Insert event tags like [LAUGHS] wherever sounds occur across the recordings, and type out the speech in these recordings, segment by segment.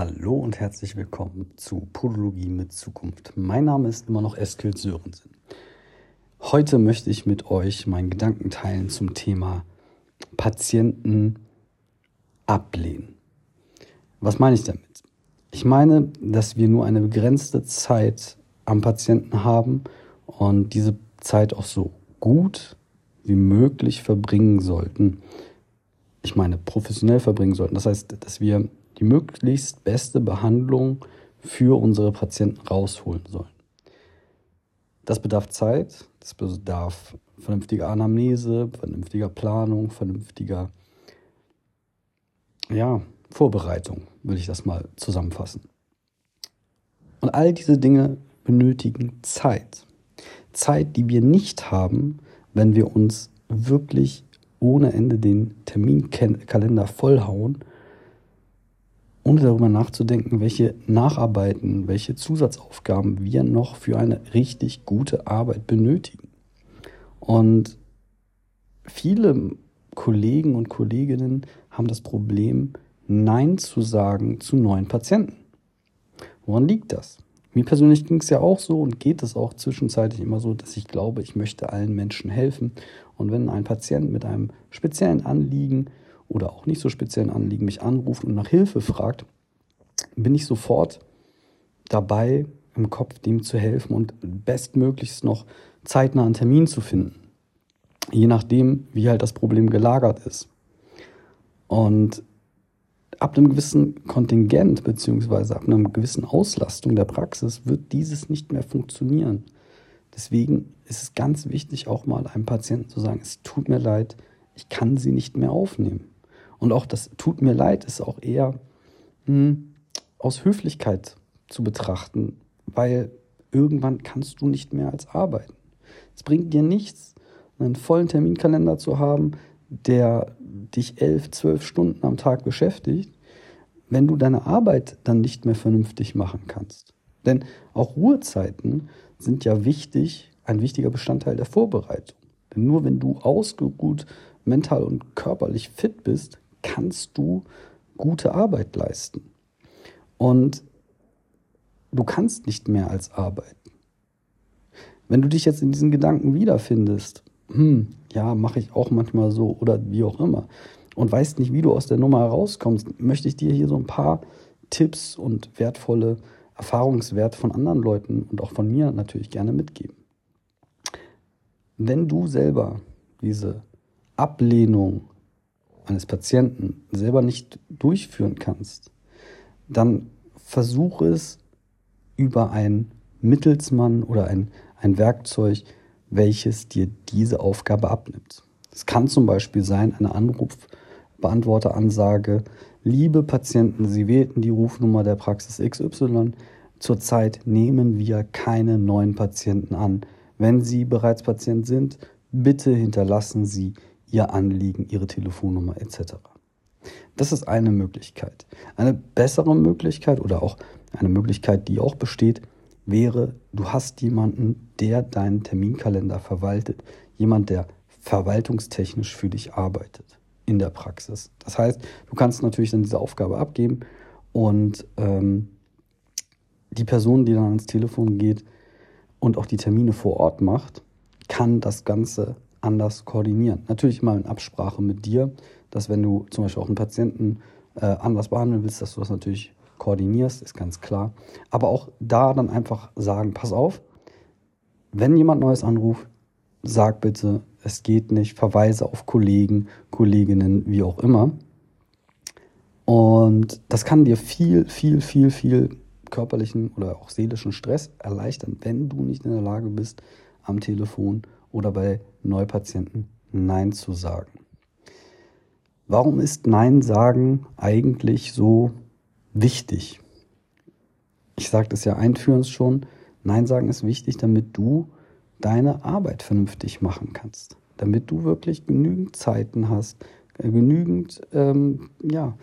Hallo und herzlich willkommen zu Podologie mit Zukunft. Mein Name ist immer noch Eskil Sörensen. Heute möchte ich mit euch meinen Gedanken teilen zum Thema Patienten ablehnen. Was meine ich damit? Ich meine, dass wir nur eine begrenzte Zeit am Patienten haben und diese Zeit auch so gut wie möglich verbringen sollten. Ich meine, professionell verbringen sollten. Das heißt, dass wir die möglichst beste Behandlung für unsere Patienten rausholen sollen. Das bedarf Zeit, das bedarf vernünftiger Anamnese, vernünftiger Planung, vernünftiger ja, Vorbereitung, würde ich das mal zusammenfassen. Und all diese Dinge benötigen Zeit. Zeit, die wir nicht haben, wenn wir uns wirklich ohne Ende den Terminkalender vollhauen ohne darüber nachzudenken, welche Nacharbeiten, welche Zusatzaufgaben wir noch für eine richtig gute Arbeit benötigen. Und viele Kollegen und Kolleginnen haben das Problem, Nein zu sagen zu neuen Patienten. Woran liegt das? Mir persönlich ging es ja auch so und geht es auch zwischenzeitlich immer so, dass ich glaube, ich möchte allen Menschen helfen. Und wenn ein Patient mit einem speziellen Anliegen oder auch nicht so speziellen Anliegen mich anruft und nach Hilfe fragt, bin ich sofort dabei, im Kopf dem zu helfen und bestmöglichst noch zeitnah einen Termin zu finden. Je nachdem, wie halt das Problem gelagert ist. Und ab einem gewissen Kontingent beziehungsweise ab einer gewissen Auslastung der Praxis wird dieses nicht mehr funktionieren. Deswegen ist es ganz wichtig, auch mal einem Patienten zu sagen, es tut mir leid, ich kann sie nicht mehr aufnehmen. Und auch das tut mir leid ist auch eher mh, hm, aus Höflichkeit zu betrachten, weil irgendwann kannst du nicht mehr als arbeiten. Es bringt dir nichts, einen vollen Terminkalender zu haben, der dich elf, zwölf Stunden am Tag beschäftigt, wenn du deine Arbeit dann nicht mehr vernünftig machen kannst. Denn auch Ruhezeiten sind ja wichtig, ein wichtiger Bestandteil der Vorbereitung. Denn nur wenn du ausgeruht, mental und körperlich fit bist, kannst du gute Arbeit leisten. Und du kannst nicht mehr als arbeiten. Wenn du dich jetzt in diesen Gedanken wiederfindest, hm, ja, mache ich auch manchmal so oder wie auch immer, und weißt nicht, wie du aus der Nummer herauskommst, möchte ich dir hier so ein paar Tipps und wertvolle Erfahrungswerte von anderen Leuten und auch von mir natürlich gerne mitgeben. Wenn du selber diese Ablehnung eines Patienten selber nicht durchführen kannst, dann versuche es über einen Mittelsmann oder ein, ein Werkzeug, welches dir diese Aufgabe abnimmt. Es kann zum Beispiel sein, eine Anrufbeantworteransage, liebe Patienten, Sie wählten die Rufnummer der Praxis XY. Zurzeit nehmen wir keine neuen Patienten an. Wenn Sie bereits Patient sind, bitte hinterlassen Sie Ihr Anliegen, Ihre Telefonnummer etc. Das ist eine Möglichkeit. Eine bessere Möglichkeit oder auch eine Möglichkeit, die auch besteht, wäre, du hast jemanden, der deinen Terminkalender verwaltet. Jemand, der verwaltungstechnisch für dich arbeitet in der Praxis. Das heißt, du kannst natürlich dann diese Aufgabe abgeben und ähm, die Person, die dann ans Telefon geht und auch die Termine vor Ort macht, kann das Ganze anders koordinieren. Natürlich mal in Absprache mit dir, dass wenn du zum Beispiel auch einen Patienten äh, anders behandeln willst, dass du das natürlich koordinierst, ist ganz klar. Aber auch da dann einfach sagen, pass auf, wenn jemand Neues anruft, sag bitte, es geht nicht, verweise auf Kollegen, Kolleginnen, wie auch immer. Und das kann dir viel, viel, viel, viel körperlichen oder auch seelischen Stress erleichtern, wenn du nicht in der Lage bist, am Telefon oder bei Neupatienten Nein zu sagen. Warum ist Nein sagen eigentlich so wichtig? Ich sagte es ja einführend schon, Nein sagen ist wichtig, damit du deine Arbeit vernünftig machen kannst, damit du wirklich genügend Zeiten hast, äh, genügend ähm, ja,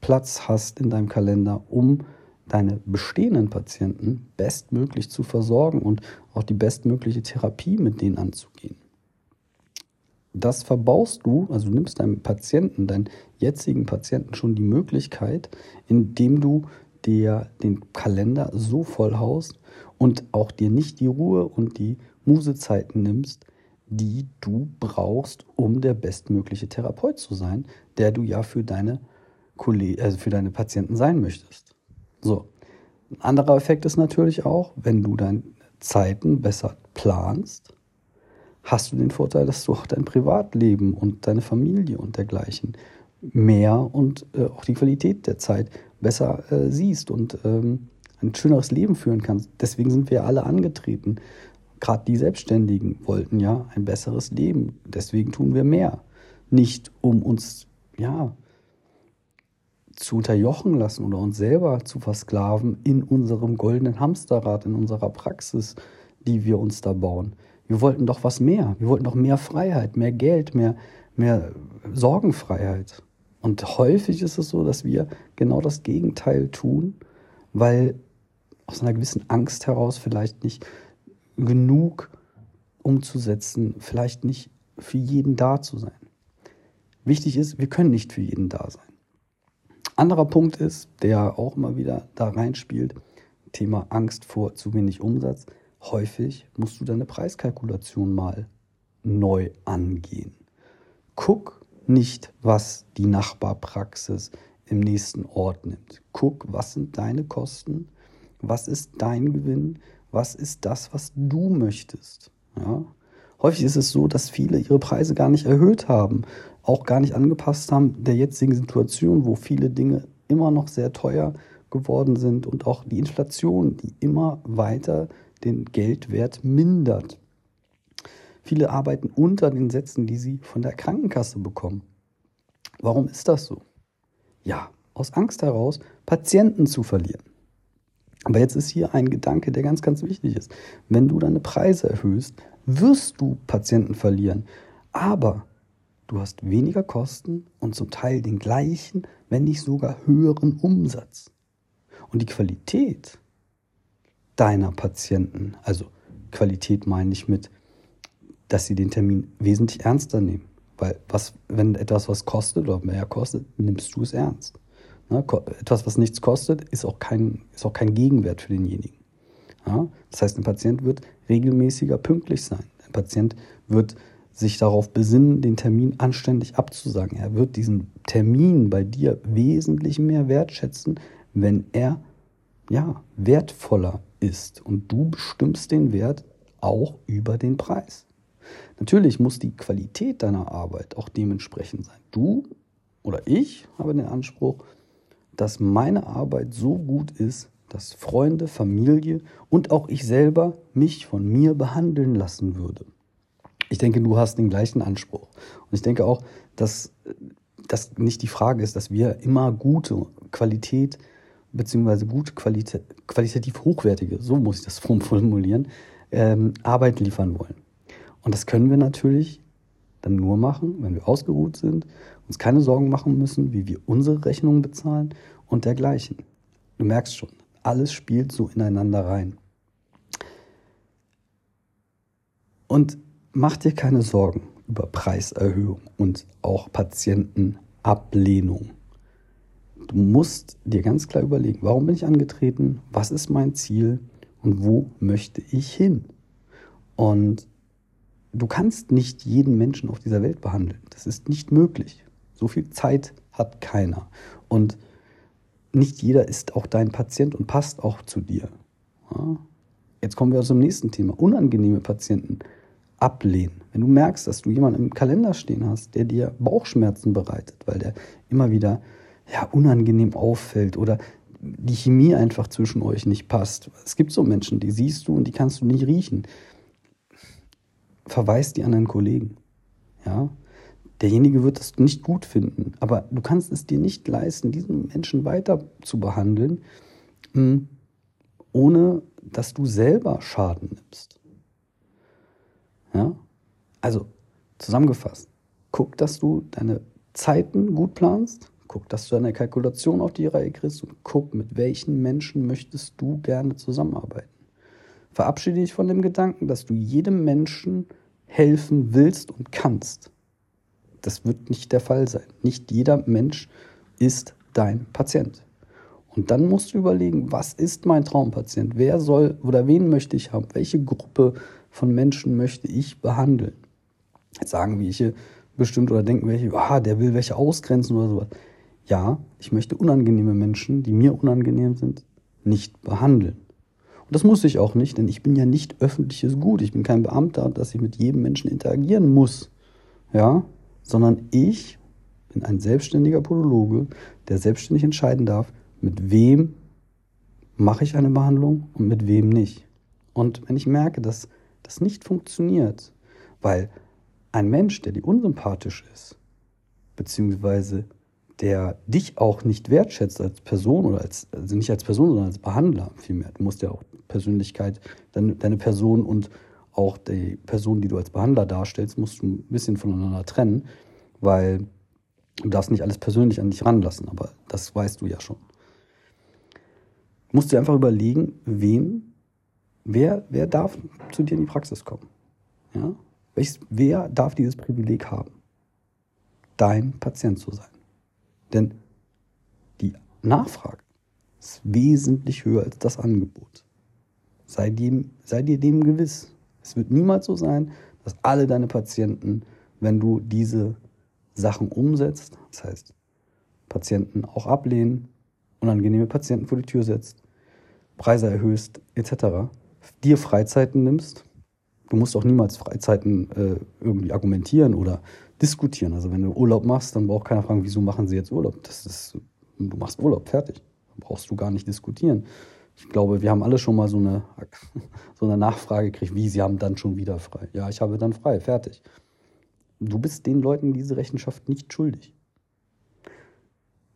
Platz hast in deinem Kalender, um deine bestehenden Patienten bestmöglich zu versorgen und auch die bestmögliche Therapie mit denen anzugehen. Das verbaust du, also du nimmst deinem Patienten, deinen jetzigen Patienten schon die Möglichkeit, indem du dir den Kalender so voll haust und auch dir nicht die Ruhe und die Musezeiten nimmst, die du brauchst, um der bestmögliche Therapeut zu sein, der du ja für deine, Kollegen, also für deine Patienten sein möchtest. So. Ein anderer Effekt ist natürlich auch, wenn du deine Zeiten besser planst, hast du den Vorteil, dass du auch dein Privatleben und deine Familie und dergleichen mehr und äh, auch die Qualität der Zeit besser äh, siehst und ähm, ein schöneres Leben führen kannst. Deswegen sind wir alle angetreten. Gerade die Selbstständigen wollten ja ein besseres Leben. Deswegen tun wir mehr. Nicht um uns, ja, zu unterjochen lassen oder uns selber zu versklaven in unserem goldenen Hamsterrad, in unserer Praxis, die wir uns da bauen. Wir wollten doch was mehr. Wir wollten doch mehr Freiheit, mehr Geld, mehr, mehr Sorgenfreiheit. Und häufig ist es so, dass wir genau das Gegenteil tun, weil aus einer gewissen Angst heraus vielleicht nicht genug umzusetzen, vielleicht nicht für jeden da zu sein. Wichtig ist, wir können nicht für jeden da sein. Anderer Punkt ist, der auch immer wieder da reinspielt, Thema Angst vor zu wenig Umsatz. Häufig musst du deine Preiskalkulation mal neu angehen. Guck nicht, was die Nachbarpraxis im nächsten Ort nimmt. Guck, was sind deine Kosten, was ist dein Gewinn, was ist das, was du möchtest. Ja? Häufig ist es so, dass viele ihre Preise gar nicht erhöht haben, auch gar nicht angepasst haben der jetzigen Situation, wo viele Dinge immer noch sehr teuer geworden sind und auch die Inflation, die immer weiter den Geldwert mindert. Viele arbeiten unter den Sätzen, die sie von der Krankenkasse bekommen. Warum ist das so? Ja, aus Angst heraus, Patienten zu verlieren. Aber jetzt ist hier ein Gedanke, der ganz, ganz wichtig ist. Wenn du deine Preise erhöhst, wirst du Patienten verlieren. Aber du hast weniger Kosten und zum Teil den gleichen, wenn nicht sogar höheren Umsatz. Und die Qualität deiner Patienten, also Qualität meine ich mit, dass sie den Termin wesentlich ernster nehmen. Weil was, wenn etwas was kostet oder mehr kostet, nimmst du es ernst. Ne? Etwas, was nichts kostet, ist auch kein, ist auch kein Gegenwert für denjenigen. Ja? Das heißt, ein Patient wird regelmäßiger pünktlich sein. Ein Patient wird sich darauf besinnen, den Termin anständig abzusagen. Er wird diesen Termin bei dir wesentlich mehr wertschätzen, wenn er ja, wertvoller ist. Und du bestimmst den Wert auch über den Preis. Natürlich muss die Qualität deiner Arbeit auch dementsprechend sein. Du oder ich habe den Anspruch, dass meine Arbeit so gut ist, dass Freunde, Familie und auch ich selber mich von mir behandeln lassen würde. Ich denke, du hast den gleichen Anspruch. Und ich denke auch, dass das nicht die Frage ist, dass wir immer gute Qualität beziehungsweise gute Qualität, qualitativ hochwertige, so muss ich das [LAUGHS] formulieren, ähm, Arbeit liefern wollen. Und das können wir natürlich dann nur machen, wenn wir ausgeruht sind, uns keine Sorgen machen müssen, wie wir unsere Rechnungen bezahlen und dergleichen. Du merkst schon, alles spielt so ineinander rein. Und mach dir keine Sorgen über Preiserhöhung und auch Patientenablehnung. Du musst dir ganz klar überlegen, warum bin ich angetreten, was ist mein Ziel und wo möchte ich hin. Und du kannst nicht jeden Menschen auf dieser Welt behandeln. Das ist nicht möglich. So viel Zeit hat keiner. Und nicht jeder ist auch dein Patient und passt auch zu dir. Ja? Jetzt kommen wir zum nächsten Thema. Unangenehme Patienten ablehnen. Wenn du merkst, dass du jemanden im Kalender stehen hast, der dir Bauchschmerzen bereitet, weil der immer wieder ja, unangenehm auffällt oder die Chemie einfach zwischen euch nicht passt. Es gibt so Menschen, die siehst du und die kannst du nicht riechen verweist die anderen Kollegen. Ja, derjenige wird es nicht gut finden, aber du kannst es dir nicht leisten, diesen Menschen weiter zu behandeln, hm, ohne dass du selber Schaden nimmst. Ja, also zusammengefasst, guck, dass du deine Zeiten gut planst, guck, dass du deine Kalkulation auf die Reihe kriegst und guck, mit welchen Menschen möchtest du gerne zusammenarbeiten. Verabschiede dich von dem Gedanken, dass du jedem Menschen helfen willst und kannst. Das wird nicht der Fall sein. Nicht jeder Mensch ist dein Patient. Und dann musst du überlegen, was ist mein Traumpatient? Wer soll oder wen möchte ich haben? Welche Gruppe von Menschen möchte ich behandeln? Jetzt sagen welche bestimmt oder denken welche, ah, der will welche ausgrenzen oder sowas. Ja, ich möchte unangenehme Menschen, die mir unangenehm sind, nicht behandeln. Und das muss ich auch nicht, denn ich bin ja nicht öffentliches Gut. Ich bin kein Beamter, dass ich mit jedem Menschen interagieren muss. Ja, sondern ich bin ein selbstständiger Podologe, der selbstständig entscheiden darf, mit wem mache ich eine Behandlung und mit wem nicht. Und wenn ich merke, dass das nicht funktioniert, weil ein Mensch, der dir unsympathisch ist, beziehungsweise der dich auch nicht wertschätzt als Person oder als, also nicht als Person, sondern als Behandler vielmehr. Du musst ja auch Persönlichkeit, deine, deine Person und auch die Person, die du als Behandler darstellst, musst du ein bisschen voneinander trennen, weil du darfst nicht alles persönlich an dich ranlassen, aber das weißt du ja schon musst du einfach überlegen, wen, wer, wer darf zu dir in die Praxis kommen. Ja? Welches, wer darf dieses Privileg haben, dein Patient zu sein? Denn die Nachfrage ist wesentlich höher als das Angebot. Sei, dem, sei dir dem gewiss. Es wird niemals so sein, dass alle deine Patienten, wenn du diese Sachen umsetzt, das heißt Patienten auch ablehnen, unangenehme Patienten vor die Tür setzt, Preise erhöhst, etc., dir Freizeiten nimmst. Du musst auch niemals Freizeiten äh, irgendwie argumentieren oder diskutieren. Also wenn du Urlaub machst, dann braucht keiner fragen, wieso machen sie jetzt Urlaub? Das ist, du machst Urlaub, fertig. Dann brauchst du gar nicht diskutieren. Ich glaube, wir haben alle schon mal so eine, [LAUGHS] so eine Nachfrage gekriegt, wie, sie haben dann schon wieder frei. Ja, ich habe dann frei, fertig. Du bist den Leuten diese Rechenschaft nicht schuldig.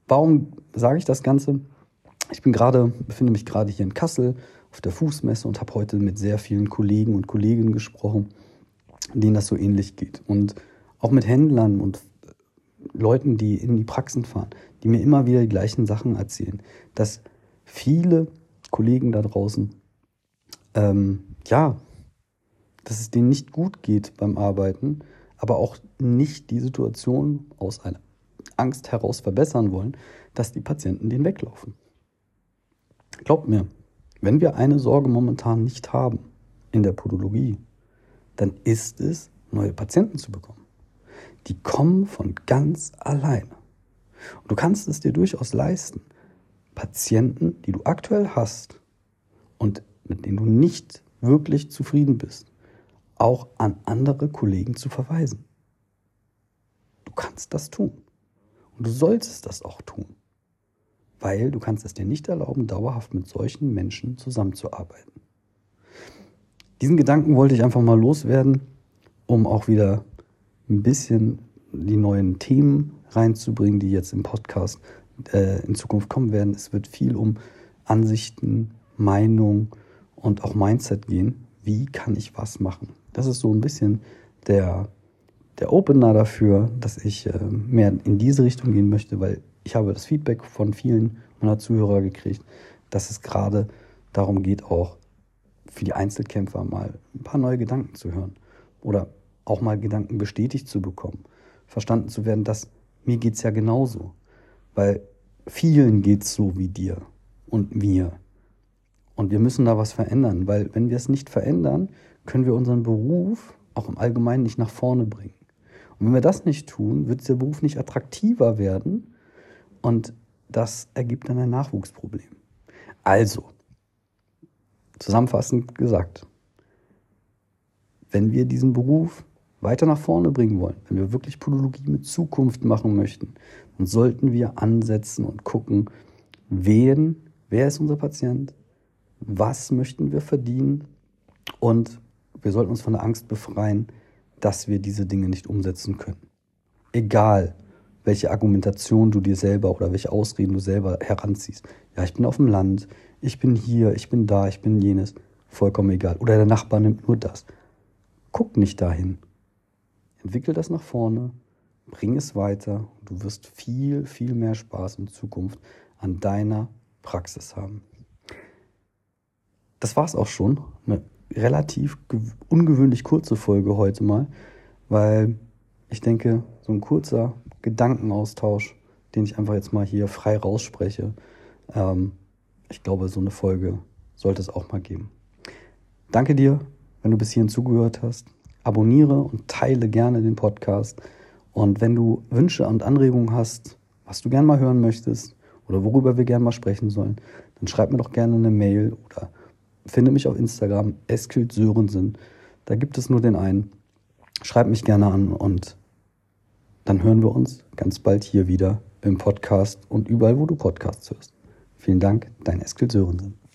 Warum sage ich das Ganze? Ich bin gerade, befinde mich gerade hier in Kassel auf der Fußmesse und habe heute mit sehr vielen Kollegen und Kolleginnen gesprochen, denen das so ähnlich geht. Und auch mit Händlern und Leuten, die in die Praxen fahren, die mir immer wieder die gleichen Sachen erzählen, dass viele Kollegen da draußen, ähm, ja, dass es denen nicht gut geht beim Arbeiten, aber auch nicht die Situation aus einer Angst heraus verbessern wollen, dass die Patienten denen weglaufen. Glaubt mir, wenn wir eine Sorge momentan nicht haben in der Podologie, dann ist es, neue Patienten zu bekommen. Die kommen von ganz alleine. Und du kannst es dir durchaus leisten, Patienten, die du aktuell hast und mit denen du nicht wirklich zufrieden bist, auch an andere Kollegen zu verweisen. Du kannst das tun. Und du solltest das auch tun weil du kannst es dir nicht erlauben, dauerhaft mit solchen Menschen zusammenzuarbeiten. Diesen Gedanken wollte ich einfach mal loswerden, um auch wieder ein bisschen die neuen Themen reinzubringen, die jetzt im Podcast äh, in Zukunft kommen werden. Es wird viel um Ansichten, Meinung und auch Mindset gehen. Wie kann ich was machen? Das ist so ein bisschen der, der Opener dafür, dass ich äh, mehr in diese Richtung gehen möchte, weil ich habe das Feedback von vielen meiner Zuhörer gekriegt, dass es gerade darum geht, auch für die Einzelkämpfer mal ein paar neue Gedanken zu hören oder auch mal Gedanken bestätigt zu bekommen, verstanden zu werden, dass mir geht es ja genauso, weil vielen geht es so wie dir und mir. Und wir müssen da was verändern, weil wenn wir es nicht verändern, können wir unseren Beruf auch im Allgemeinen nicht nach vorne bringen. Und wenn wir das nicht tun, wird der Beruf nicht attraktiver werden und das ergibt dann ein Nachwuchsproblem. Also, zusammenfassend gesagt, wenn wir diesen Beruf weiter nach vorne bringen wollen, wenn wir wirklich Podologie mit Zukunft machen möchten, dann sollten wir ansetzen und gucken, wen, wer ist unser Patient, was möchten wir verdienen und wir sollten uns von der Angst befreien, dass wir diese Dinge nicht umsetzen können. Egal, welche Argumentation du dir selber oder welche Ausreden du selber heranziehst. Ja, ich bin auf dem Land, ich bin hier, ich bin da, ich bin jenes. Vollkommen egal. Oder der Nachbar nimmt nur das. Guck nicht dahin. Entwickel das nach vorne, bring es weiter. Du wirst viel, viel mehr Spaß in Zukunft an deiner Praxis haben. Das war es auch schon. Eine relativ ungewöhnlich kurze Folge heute mal, weil ich denke, so ein kurzer Gedankenaustausch, den ich einfach jetzt mal hier frei rausspreche, Ähm, ich glaube, so eine Folge sollte es auch mal geben. Danke dir, wenn du bis hierhin zugehört hast. Abonniere und teile gerne den Podcast. Und wenn du Wünsche und Anregungen hast, was du gerne mal hören möchtest oder worüber wir gerne mal sprechen sollen, dann schreib mir doch gerne eine Mail oder finde mich auf Instagram, Eskült Sörensen. Da gibt es nur den einen. Schreib mich gerne an und dann hören wir uns ganz bald hier wieder im Podcast und überall, wo du Podcasts hörst. Vielen Dank, dein Eskil Sörensen.